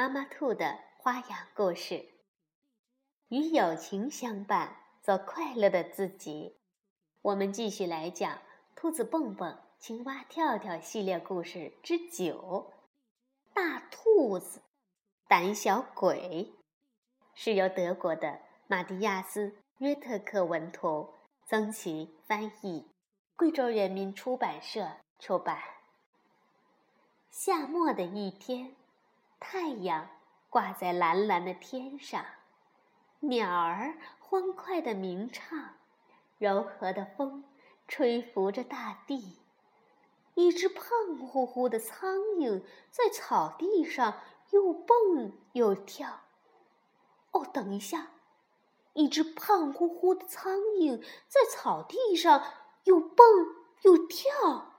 妈妈兔的花样故事，与友情相伴，做快乐的自己。我们继续来讲《兔子蹦蹦、青蛙跳跳》系列故事之九：大兔子胆小鬼，是由德国的马蒂亚斯·约特克文图，曾琦翻译，贵州人民出版社出版。夏末的一天。太阳挂在蓝蓝的天上，鸟儿欢快地鸣唱，柔和的风吹拂着大地。一只胖乎乎的苍蝇在草地上又蹦又跳。哦，等一下，一只胖乎乎的苍蝇在草地上又蹦又跳。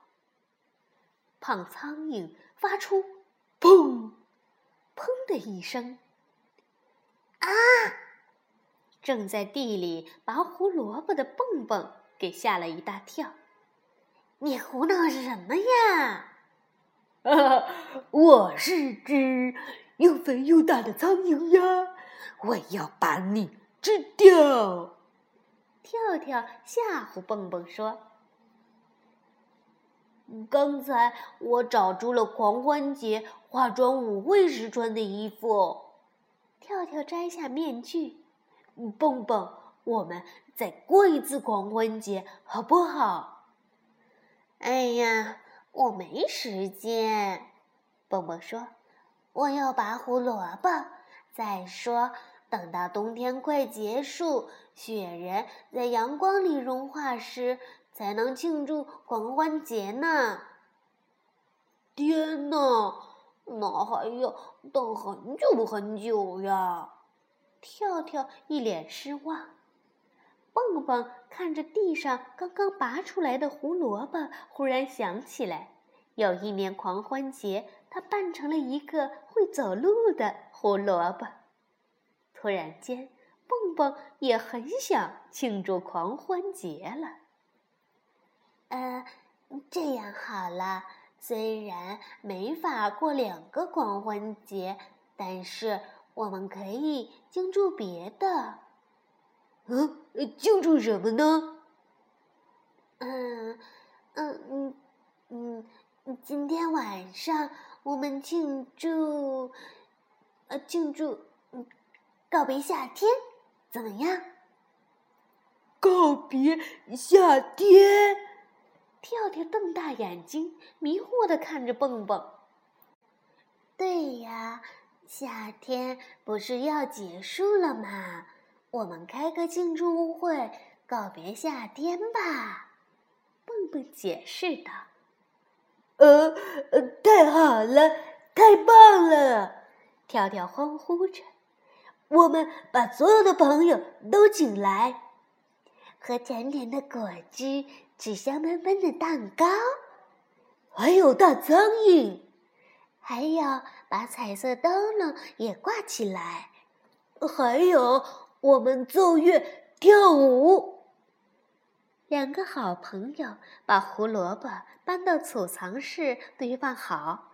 胖苍蝇发出“砰”。砰的一声，啊！正在地里拔胡萝卜的蹦蹦给吓了一大跳。你胡闹什么呀？啊 我是只又肥又大的苍蝇呀！我要把你吃掉！跳跳吓唬蹦蹦说。刚才我找出了狂欢节化妆舞会时穿的衣服。跳跳摘下面具，蹦蹦，我们再过一次狂欢节好不好？哎呀，我没时间。蹦蹦说：“我要拔胡萝卜。再说，等到冬天快结束，雪人在阳光里融化时。”才能庆祝狂欢节呢！天哪，那还要等很久很久呀！跳跳一脸失望。蹦蹦看着地上刚刚拔出来的胡萝卜，忽然想起来，有一年狂欢节，他扮成了一个会走路的胡萝卜。突然间，蹦蹦也很想庆祝狂欢节了。呃，这样好了，虽然没法过两个狂欢节，但是我们可以庆祝别的。嗯，庆祝什么呢？嗯嗯嗯嗯，今天晚上我们庆祝，呃，庆祝告别夏天，怎么样？告别夏天。跳跳瞪大眼睛，迷惑地看着蹦蹦。对呀，夏天不是要结束了吗？我们开个庆祝舞会，告别夏天吧。蹦蹦解释道。呃呃，太好了，太棒了！跳跳欢呼着。我们把所有的朋友都请来，喝甜甜的果汁。纸香喷喷的蛋糕，还有大苍蝇，还有把彩色灯笼也挂起来，还有我们奏乐跳舞。两个好朋友把胡萝卜搬到储藏室堆放好，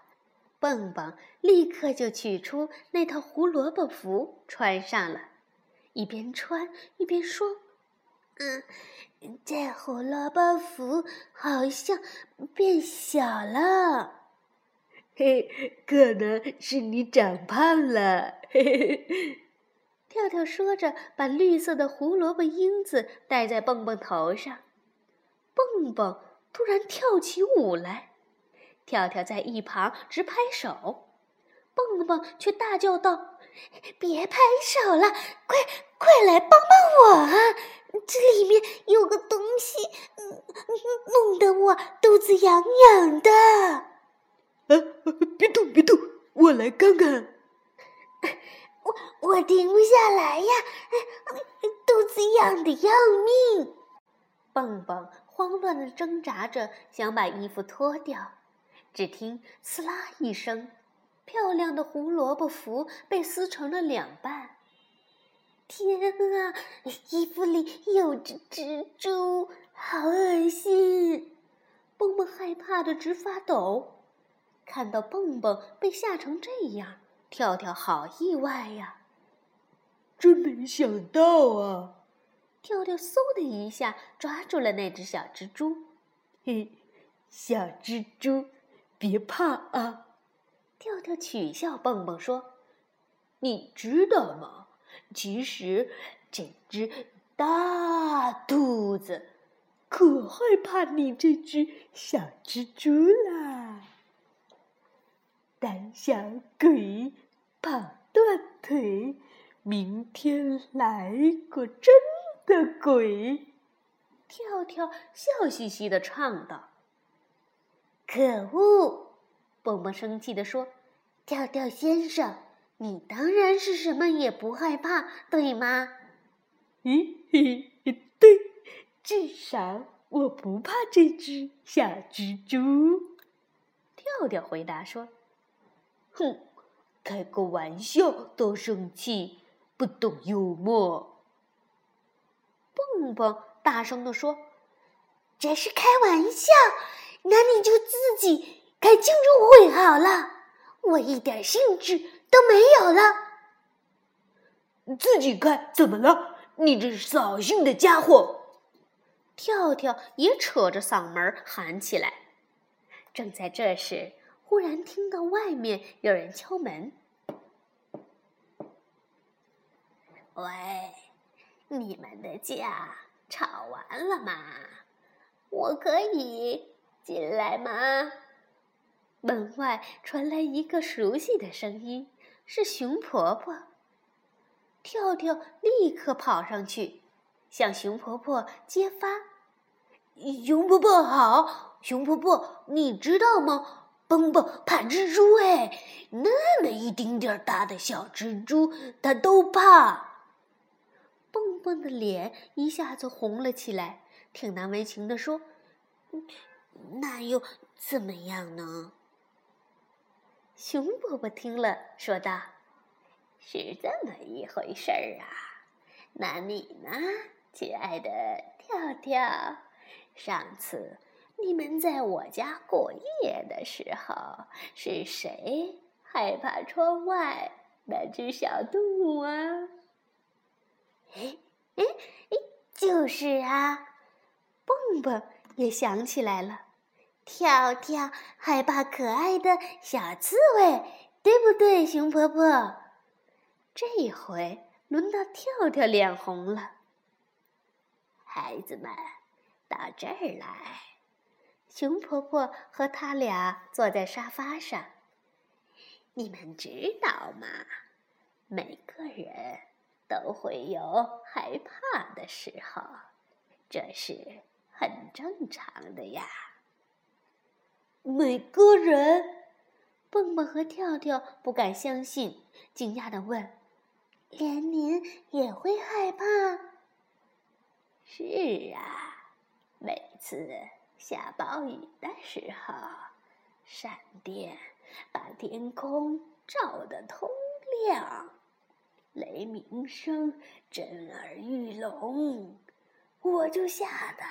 蹦蹦立刻就取出那套胡萝卜服穿上了，一边穿一边说：“嗯。”这胡萝卜服好像变小了，嘿，可能是你长胖了。嘿嘿嘿，跳跳说着，把绿色的胡萝卜缨子戴在蹦蹦头上。蹦蹦突然跳起舞来，跳跳在一旁直拍手，蹦蹦却大叫道：“别拍手了，快快来帮帮我啊！”这里面有个东西，弄得我肚子痒痒的。呃，别动，别动，我来看看。我我停不下来呀，肚子痒的要命。蹦蹦慌乱的挣扎着，想把衣服脱掉，只听“刺啦”一声，漂亮的胡萝卜服被撕成了两半。天啊，衣服里有只蜘蛛，好恶心！蹦蹦害怕的直发抖。看到蹦蹦被吓成这样，跳跳好意外呀！真没想到啊！跳跳嗖的一下抓住了那只小蜘蛛，嘿，小蜘蛛，别怕啊！跳跳取笑蹦蹦说：“你知道吗？其实这只大兔子可害怕你这只小蜘蛛啦！胆小鬼，跑断腿，明天来个真。”的鬼，跳跳笑嘻嘻的唱道：“可恶！”蹦蹦生气地说：“跳跳先生，你当然是什么也不害怕，对吗？”“嘿嘿，对，至少我不怕这只小蜘蛛。”跳跳回答说：“哼，开个玩笑都生气，不懂幽默。”蹦蹦大声地说：“这是开玩笑，那你就自己开庆祝会好了，我一点兴致都没有了。自己开怎么了？你这扫兴的家伙！”跳跳也扯着嗓门喊起来。正在这时，忽然听到外面有人敲门：“喂。”你们的架吵完了吗？我可以进来吗？门外传来一个熟悉的声音，是熊婆婆。跳跳立刻跑上去，向熊婆婆揭发：“熊婆婆好，熊婆婆，你知道吗？蹦蹦怕蜘蛛哎，那么一丁点儿大的小蜘蛛，他都怕。”蹦蹦的脸一下子红了起来，挺难为情的说：“那又怎么样呢？”熊伯伯听了，说道：“是这么一回事儿啊。那你呢，亲爱的跳跳？上次你们在我家过夜的时候，是谁害怕窗外那只小动物啊？”哎哎哎，就是啊！蹦蹦也想起来了，跳跳害怕可爱的小刺猬，对不对，熊婆婆？这一回轮到跳跳脸红了。孩子们，到这儿来。熊婆婆和他俩坐在沙发上。你们知道吗？每个人。都会有害怕的时候，这是很正常的呀。每个人，蹦蹦和跳跳不敢相信，惊讶的问：“连您也会害怕？”“是啊，每次下暴雨的时候，闪电把天空照得通亮。”雷鸣声震耳欲聋，我就吓得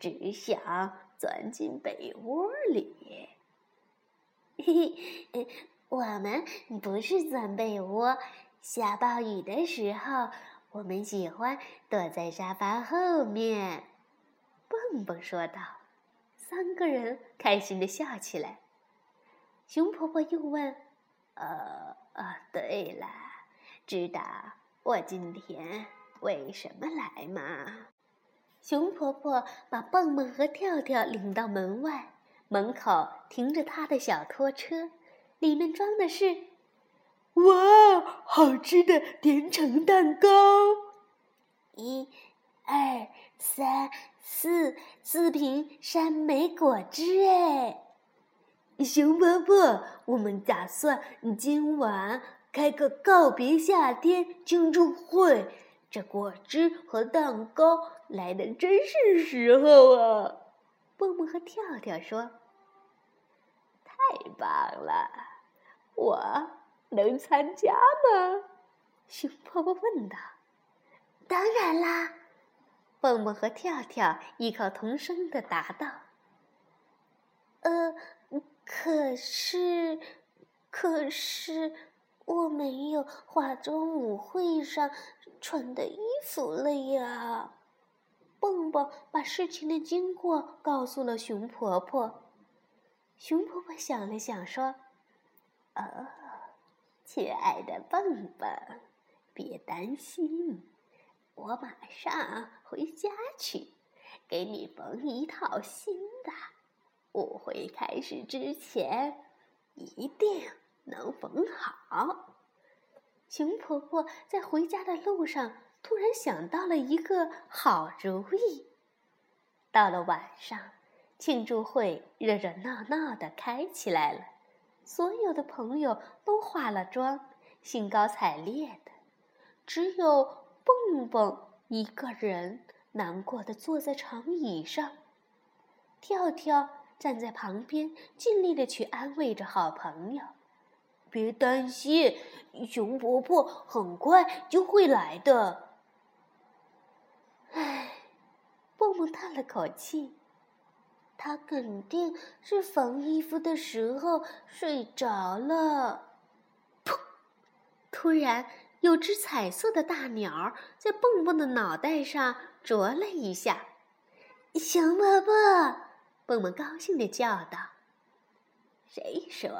只想钻进被窝里。嘿嘿，我们不是钻被窝，下暴雨的时候，我们喜欢躲在沙发后面。蹦蹦说道。三个人开心的笑起来。熊婆婆又问：“呃呃，对了。”知道我今天为什么来吗？熊婆婆把蹦蹦和跳跳领到门外，门口停着她的小拖车，里面装的是，哇，好吃的甜橙蛋糕！一、二、三、四，四瓶山莓果汁哎！熊婆婆，我们打算今晚。开个告别夏天庆祝会，这果汁和蛋糕来的真是时候啊！蹦蹦和跳跳说：“太棒了！我能参加吗？”熊婆婆问道。“当然啦！”蹦蹦和跳跳异口同声的答道。“呃，可是，可是我没有化妆舞会上穿的衣服了呀。”蹦蹦把事情的经过告诉了熊婆婆。熊婆婆想了想，说：“哦，亲爱的蹦蹦，别担心，我马上回家去，给你缝一套新的。舞会开始之前，一定能缝好。”熊婆婆在回家的路上。突然想到了一个好主意。到了晚上，庆祝会热热闹闹的开起来了，所有的朋友都化了妆，兴高采烈的。只有蹦蹦一个人难过的坐在长椅上，跳跳站在旁边，尽力的去安慰着好朋友：“别担心，熊婆婆很快就会来的。”唉，蹦蹦叹了口气，他肯定是缝衣服的时候睡着了。噗！突然，有只彩色的大鸟在蹦蹦的脑袋上啄了一下。熊婆婆，蹦蹦高兴地叫道：“谁说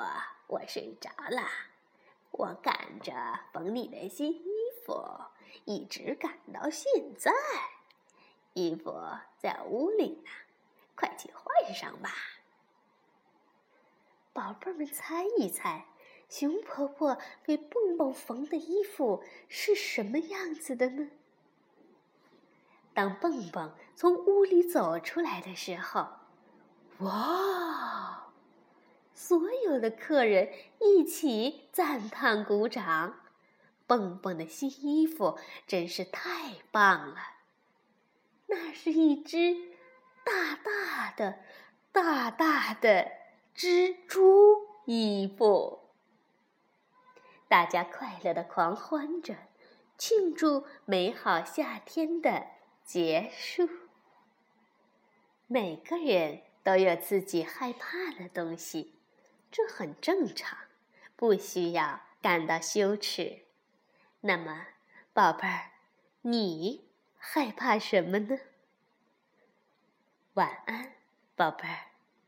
我睡着了？我赶着缝你的新衣服，一直赶到现在。”衣服在屋里呢，快去换上吧。宝贝儿们，猜一猜，熊婆婆给蹦蹦缝的衣服是什么样子的呢？当蹦蹦从屋里走出来的时候，哇！所有的客人一起赞叹鼓掌。蹦蹦的新衣服真是太棒了。那是一只大大的、大大的蜘蛛衣服。大家快乐的狂欢着，庆祝美好夏天的结束。每个人都有自己害怕的东西，这很正常，不需要感到羞耻。那么，宝贝儿，你？害怕什么呢？晚安，宝贝儿。